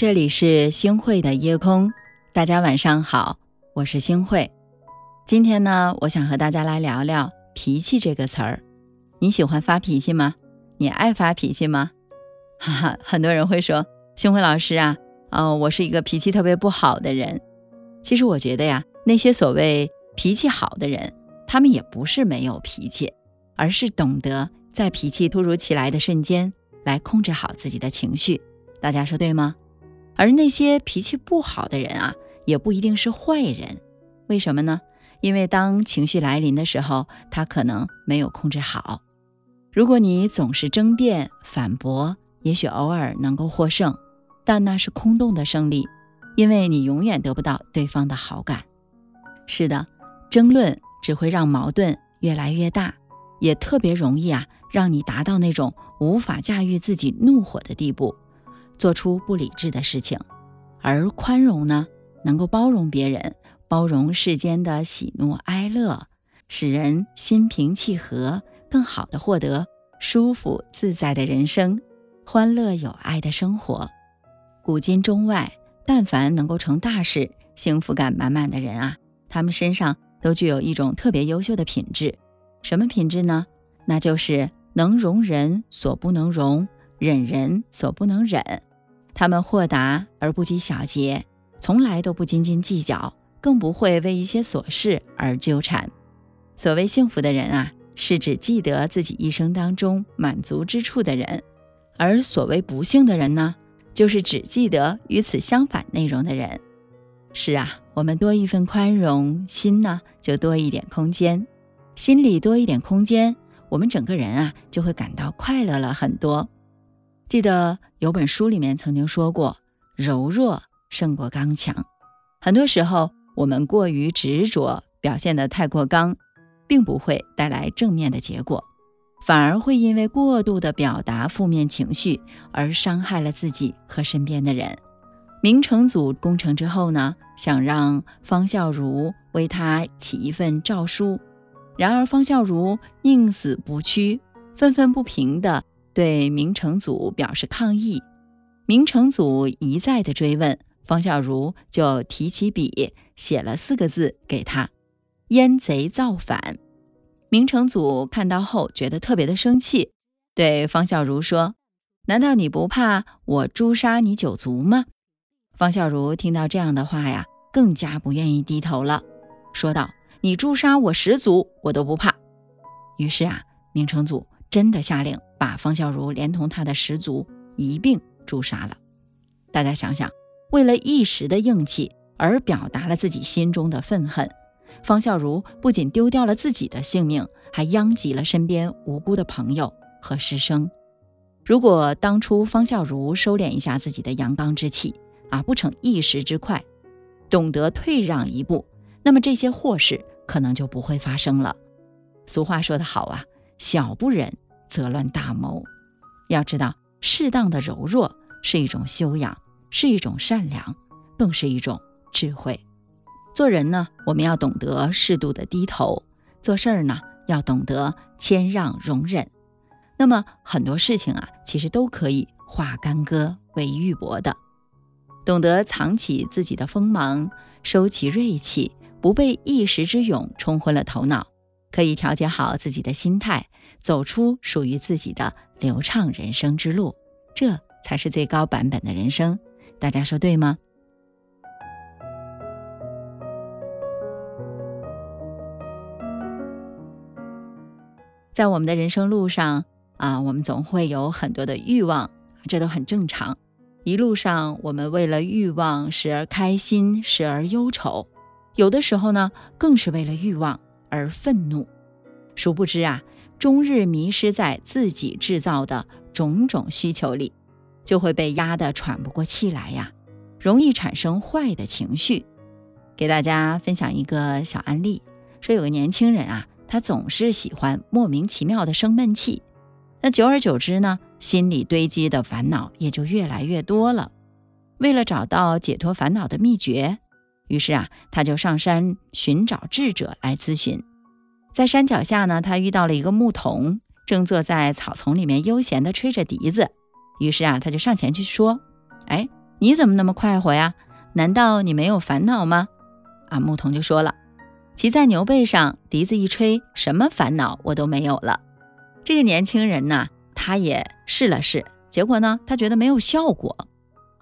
这里是星汇的夜空，大家晚上好，我是星汇。今天呢，我想和大家来聊聊“脾气”这个词儿。你喜欢发脾气吗？你爱发脾气吗？哈哈，很多人会说，星辉老师啊，哦，我是一个脾气特别不好的人。其实我觉得呀，那些所谓脾气好的人，他们也不是没有脾气，而是懂得在脾气突如其来的瞬间来控制好自己的情绪。大家说对吗？而那些脾气不好的人啊，也不一定是坏人。为什么呢？因为当情绪来临的时候，他可能没有控制好。如果你总是争辩、反驳，也许偶尔能够获胜，但那是空洞的胜利，因为你永远得不到对方的好感。是的，争论只会让矛盾越来越大，也特别容易啊，让你达到那种无法驾驭自己怒火的地步。做出不理智的事情，而宽容呢，能够包容别人，包容世间的喜怒哀乐，使人心平气和，更好的获得舒服自在的人生，欢乐有爱的生活。古今中外，但凡能够成大事、幸福感满满的人啊，他们身上都具有一种特别优秀的品质。什么品质呢？那就是能容人所不能容，忍人所不能忍。他们豁达而不拘小节，从来都不斤斤计较，更不会为一些琐事而纠缠。所谓幸福的人啊，是指记得自己一生当中满足之处的人；而所谓不幸的人呢，就是只记得与此相反内容的人。是啊，我们多一份宽容心呢，就多一点空间。心里多一点空间，我们整个人啊，就会感到快乐了很多。记得有本书里面曾经说过，柔弱胜过刚强。很多时候，我们过于执着，表现得太过刚，并不会带来正面的结果，反而会因为过度的表达负面情绪而伤害了自己和身边的人。明成祖攻城之后呢，想让方孝孺为他起一份诏书，然而方孝孺宁死不屈，愤愤不平的。对明成祖表示抗议，明成祖一再的追问，方孝孺就提起笔写了四个字给他：“燕贼造反。”明成祖看到后觉得特别的生气，对方孝孺说：“难道你不怕我诛杀你九族吗？”方孝孺听到这样的话呀，更加不愿意低头了，说道：“你诛杀我十族，我都不怕。”于是啊，明成祖。真的下令把方孝孺连同他的十族一并诛杀了。大家想想，为了一时的硬气而表达了自己心中的愤恨，方孝孺不仅丢掉了自己的性命，还殃及了身边无辜的朋友和师生。如果当初方孝孺收敛一下自己的阳刚之气啊，不逞一时之快，懂得退让一步，那么这些祸事可能就不会发生了。俗话说得好啊。小不忍则乱大谋，要知道，适当的柔弱是一种修养，是一种善良，更是一种智慧。做人呢，我们要懂得适度的低头；做事儿呢，要懂得谦让容忍。那么很多事情啊，其实都可以化干戈为玉帛的。懂得藏起自己的锋芒，收起锐气，不被一时之勇冲昏了头脑。可以调节好自己的心态，走出属于自己的流畅人生之路，这才是最高版本的人生。大家说对吗？在我们的人生路上啊，我们总会有很多的欲望，这都很正常。一路上，我们为了欲望，时而开心，时而忧愁，有的时候呢，更是为了欲望。而愤怒，殊不知啊，终日迷失在自己制造的种种需求里，就会被压得喘不过气来呀，容易产生坏的情绪。给大家分享一个小案例，说有个年轻人啊，他总是喜欢莫名其妙的生闷气，那久而久之呢，心里堆积的烦恼也就越来越多了。为了找到解脱烦恼的秘诀。于是啊，他就上山寻找智者来咨询。在山脚下呢，他遇到了一个牧童，正坐在草丛里面悠闲地吹着笛子。于是啊，他就上前去说：“哎，你怎么那么快活呀？难道你没有烦恼吗？”啊，牧童就说了：“骑在牛背上，笛子一吹，什么烦恼我都没有了。”这个年轻人呢，他也试了试，结果呢，他觉得没有效果。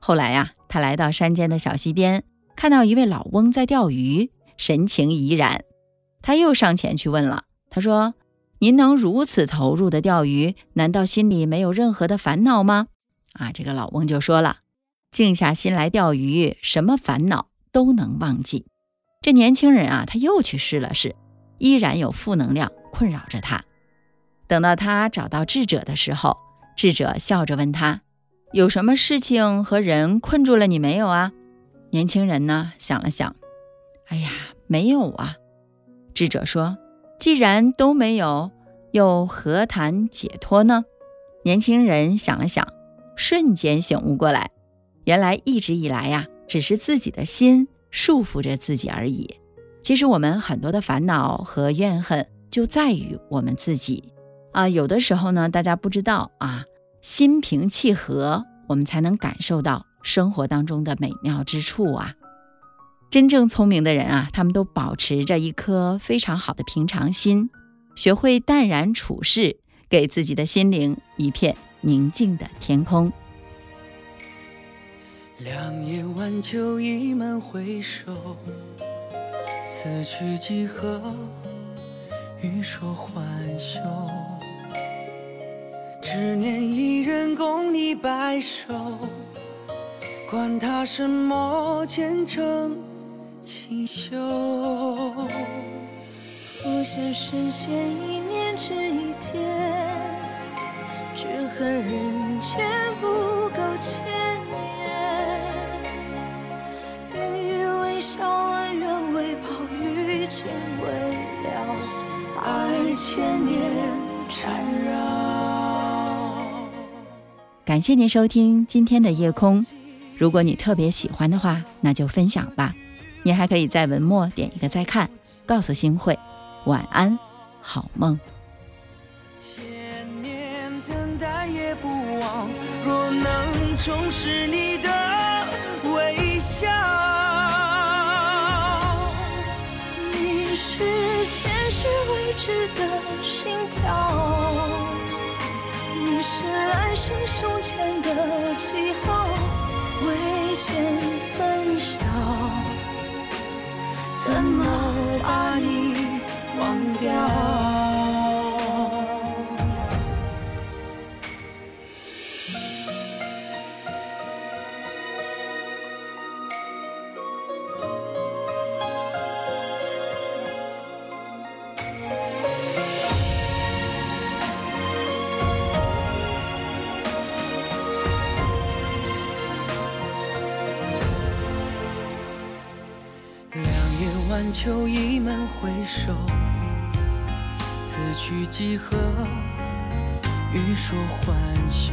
后来呀，他来到山间的小溪边，看到一位老翁在钓鱼，神情怡然。他又上前去问了，他说：“您能如此投入的钓鱼，难道心里没有任何的烦恼吗？”啊，这个老翁就说了：“静下心来钓鱼，什么烦恼都能忘记。”这年轻人啊，他又去试了试，依然有负能量困扰着他。等到他找到智者的时候，智者笑着问他：“有什么事情和人困住了你没有啊？”年轻人呢想了想：“哎呀，没有啊。”智者说：“既然都没有，又何谈解脱呢？”年轻人想了想，瞬间醒悟过来，原来一直以来呀，只是自己的心束缚着自己而已。其实我们很多的烦恼和怨恨，就在于我们自己。啊，有的时候呢，大家不知道啊，心平气和，我们才能感受到生活当中的美妙之处啊。真正聪明的人啊，他们都保持着一颗非常好的平常心，学会淡然处事，给自己的心灵一片宁静的天空。两夜晚秋，一门回首，此去几何？欲说还休。只念一人共你白首，管他什么前程锦绣。不羡神仙一念只一天，只恨人间不够千年。云雨微笑，恩怨未报，余情未了，爱千年缠绕。感谢您收听今天的夜空。如果你特别喜欢的话，那就分享吧。你还可以在文末点一个再看，告诉星慧晚安，好梦。千年等待也不忘，若能重拾你的微笑。你是前世未知的心跳。你是来生胸前的记号，未见分晓，怎么把你忘掉？秋，一门回首，此去几何？欲说还休。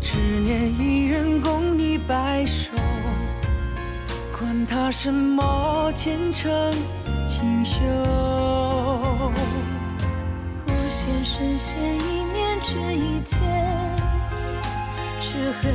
只念一人共你白首，管他什么前程锦绣。不羡神仙一念值一天，只恨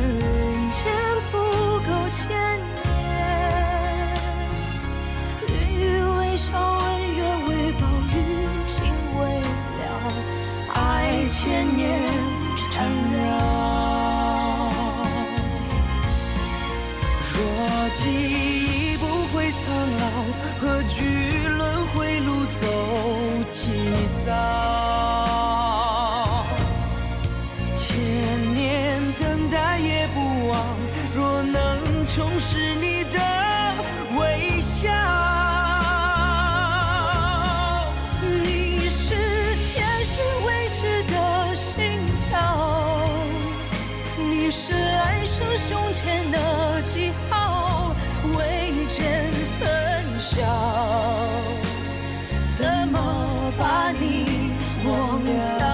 记忆。怎么把你忘掉？